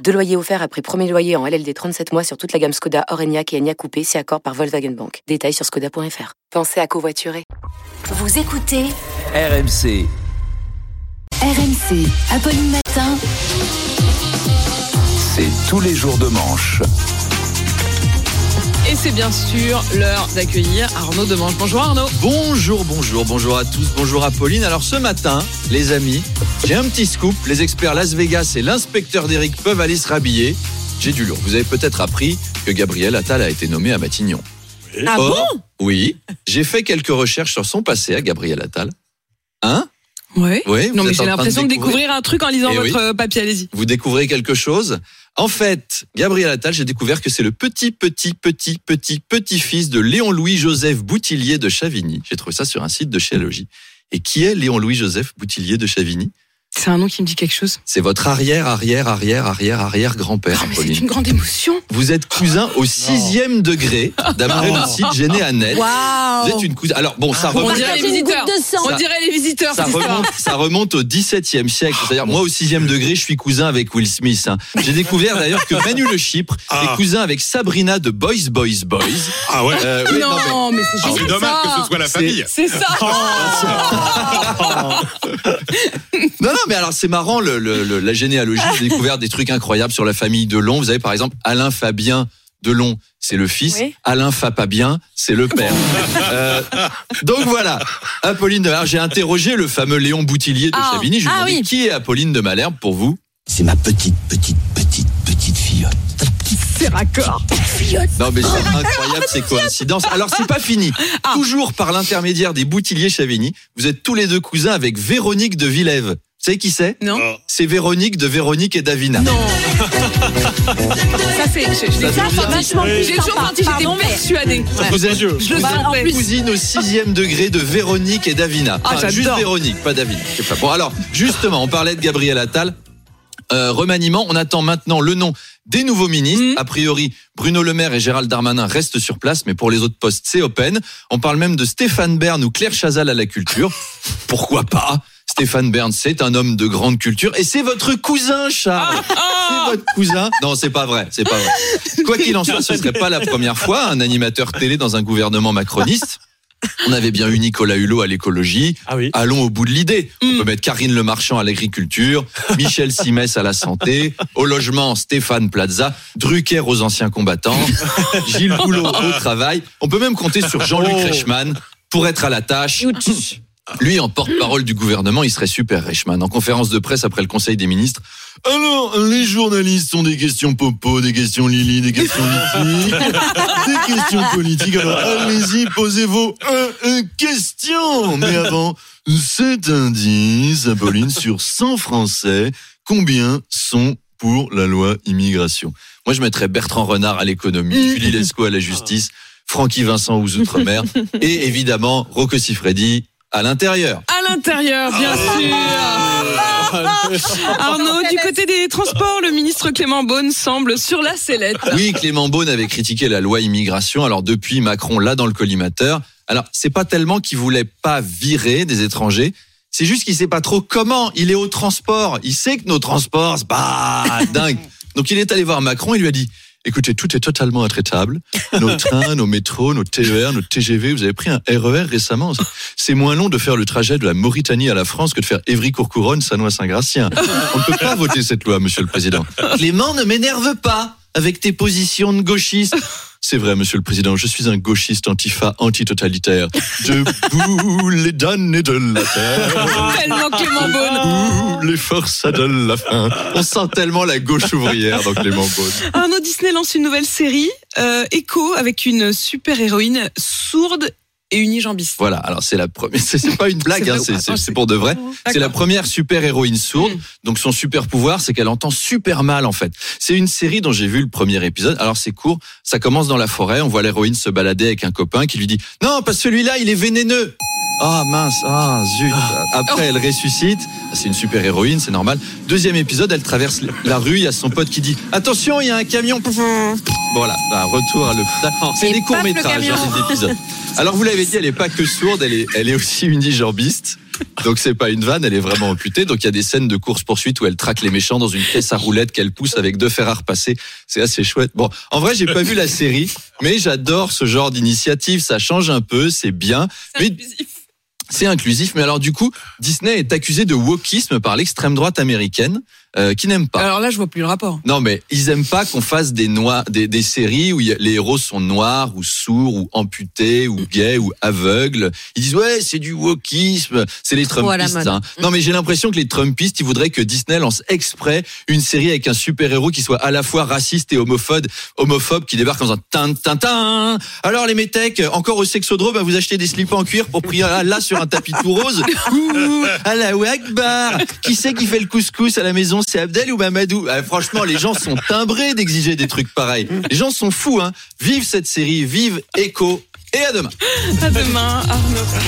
Deux loyers offerts après premier loyer en LLD 37 mois sur toute la gamme Skoda, Orenia et Enya Coupé, si accord par Volkswagen Bank. Détails sur skoda.fr. Pensez à covoiturer. Vous écoutez RMC. RMC, Apolline Matin. C'est tous les jours de manche. Et c'est bien sûr l'heure d'accueillir Arnaud Demange. Bonjour Arnaud. Bonjour, bonjour, bonjour à tous, bonjour à Pauline. Alors ce matin, les amis, j'ai un petit scoop. Les experts Las Vegas et l'inspecteur d'Eric peuvent aller se rhabiller. J'ai du lourd. Vous avez peut-être appris que Gabriel Attal a été nommé à Matignon. Ah Or, Oui, j'ai fait quelques recherches sur son passé à Gabriel Attal. Hein? Ouais. Oui, vous Non mais j'ai l'impression de découvrir un truc en lisant Eh votre oui. euh, papier, allez-y. Vous découvrez quelque chose En fait, Gabriel Attal, j'ai découvert que c'est le petit, petit, petit, petit, petit-fils de Léon-Louis-Joseph Boutillier de Chavigny. J'ai trouvé ça sur un site de Chéologie. Et qui est Léon-Louis-Joseph Boutillier de Chavigny? C'est un nom qui me dit quelque chose. C'est votre arrière, arrière, arrière, arrière, arrière grand-père, Oh, c'est une grande émotion. Vous êtes cousin au sixième degré, d'après le site Généanet. Vous êtes une cousine. Alors bon, ça On remonte. dirait les visiteurs. On dirait les visiteurs, Ça remonte, ça remonte au XVIIe siècle. C'est-à-dire, moi, au sixième degré, je suis cousin avec Will Smith. hein. J'ai découvert d'ailleurs que Manu Le Chypre est cousin avec Sabrina de Boys, Boys, Boys. Ah ouais Euh, oui, non, mais- Non, mais c'est Ah, génial. Dommage ça. que ce soit la C'est- famille. C'est ça. Non, non, mais alors c'est marrant le, le- le- la généalogie. J'ai découvert des trucs incroyables sur la famille Delon. Vous avez par exemple Alain Fabien Delon, c'est le fils. Oui. Alain Fapabien, c'est le père. Euh, donc voilà, Apolline de alors, J'ai interrogé le fameux Léon Boutillier de Ah. Chavigny. Je lui ai Ah demandé oui. qui est Apolline de Malherbe pour vous? C'est ma petite, petite, petite, petite fille. C'est raccord. Non mais c'est incroyable ces coïncidences. Alors c'est pas fini. Ah. Toujours par l'intermédiaire des Boutilliers Chavigny, vous êtes tous les deux cousins avec Véronique de Villève. Vous savez qui c'est? Non. C'est Véronique de Véronique et Davina. Non. Ça c'est. je- je l'ai Ça, toujours c'est senti. J'ai toujours senti. J'étais persuadée. Vous êtes, Je le vous sens. êtes en plus. cousine au sixième degré de Véronique et Davina. Ah, Enfin, juste j'adore. Véronique, pas Davina. Je sais pas. Bon alors, justement, on parlait de Gabriel Attal. Euh, remaniement, on attend maintenant le nom des nouveaux ministres. Mhm. A priori, Bruno Le Maire et Gérald Darmanin restent sur place, mais pour les autres postes, c'est open. On parle même de Stéphane Bern ou Claire Chazal à la culture. Pourquoi pas? Stéphane Bern, c'est un homme de grande culture et c'est votre cousin, Charles. C'est votre cousin. Non, c'est pas vrai, c'est pas vrai. Quoi qu'il en soit, ce serait pas la première fois un animateur télé dans un gouvernement macroniste. On avait bien eu Nicolas Hulot à l'écologie. Ah oui. Allons au bout de l'idée. On Mm. peut mettre Karine Le Marchand à l'agriculture, Michel Simès à la santé, au logement Stéphane Plaza, Drucker aux anciens combattants, Gilles Boulot au travail. On peut même compter sur Jean-Luc Oh. Reichmann pour être à la tâche. Lui, en porte-parole du gouvernement, il serait super Reichmann. En conférence de presse après le Conseil des ministres. Alors, les journalistes ont des questions popo, des questions Lily, des questions Liti, des questions politiques. Alors, allez-y, posez vos euh, euh, questions. Mais avant, cet indice, Apolline, sur 100 Français, combien sont pour la loi immigration? Moi, je mettrais Bertrand Renard à l'économie, Julie Lescaut à la justice, Francky Vincent aux Outre-mer, et évidemment, Rocco Siffredi à l'intérieur. À l'intérieur, bien sûr. Arnaud, du côté des transports, le ministre Clément Beaune semble sur la sellette. Oui, Clément Beaune avait critiqué la loi immigration. Alors depuis, Macron l'a dans le collimateur. Alors c'est pas tellement qu'il voulait pas virer des étrangers. C'est juste qu'il sait pas trop comment. Il est au transport. Il sait que nos transports, c'est pas dingue. Donc il est allé voir Macron. Il lui a dit Écoutez, tout est totalement intraitable. Nos trains, nos métros, nos TER, nos TGV. Vous avez pris un RER récemment. C'est moins long de faire le trajet de la Mauritanie à la France que de faire Évry-Courcouronne, Sanois-Saint-Gratien. On ne peut pas voter cette loi, Monsieur le Président. Clément, ne m'énerve pas avec tes positions de gauchiste. C'est vrai, Monsieur le Président, je suis un gauchiste antifa antitotalitaire. Debout les damnés de la terre. Tellement Clément Beaune. Ouh, les forçats de la faim. On sent tellement la gauche ouvrière dans Clément Beaune. Arnaud Disney lance une nouvelle série, euh, Echo, avec une super héroïne sourde et unijambiste. Voilà, alors c'est la première. C'est pas une blague, C'est hein, c'est pas pour de vrai. C'est la première super héroïne sourde. Mm. Donc son super pouvoir, c'est qu'elle entend super mal en fait. C'est une série dont j'ai vu le premier épisode. Alors c'est court. Ça commence dans la forêt. On voit l'héroïne se balader avec un copain qui lui dit non, parce que celui-là, il est vénéneux. Ah mince, ah zut. Après, elle ressuscite. Ah, C'est une super héroïne, c'est normal. Deuxième épisode, elle traverse la rue. Il y a son pote qui dit Attention, il y a un camion. Voilà, bah, retour à l'hôpital. C'est des paf, courts le métrages, camion. des épisodes. Alors vous l'avez dit, elle est pas que sourde, elle est, elle est aussi unijambiste. Donc c'est pas une vanne, elle est vraiment amputée. Donc il y a des scènes de course poursuite où elle traque les méchants dans une caisse à roulettes qu'elle pousse avec deux fers à repasser. C'est assez chouette. Bon, en vrai, j'ai pas vu la série, mais j'adore ce genre d'initiative. Ça change un peu, c'est bien. Mais. C'est inclusif. Mais alors du coup, Disney est accusé de wokisme par l'extrême droite américaine, euh, qui n'aime pas. Alors là, je vois plus le rapport. Non, mais ils aiment pas qu'on fasse des noirs, des, des séries où il y a- les héros sont noirs ou sourds ou amputés ou gays ou aveugles. Ils disent ouais, c'est du wokisme, c'est les à la Trumpistes. hein. Non, mais j'ai l'impression que les Trumpistes, ils voudraient que Disney lance exprès une série avec un super héros qui soit à la fois raciste et homophobe, homophobe qui débarque en faisant tin tin tin. Alors les métèques, encore au sexodrome, bah, vous achetez des slips en cuir pour prier là sur un tapis tout rose. Ouh, Allahu Akbar. Qui c'est qui fait le couscous à la maison C'est Abdel ou Mamadou Ah, Franchement, les gens sont timbrés d'exiger des trucs pareils. Les gens sont fous, hein. Vive cette série, vive Echo. Et à demain. À demain, Arnaud.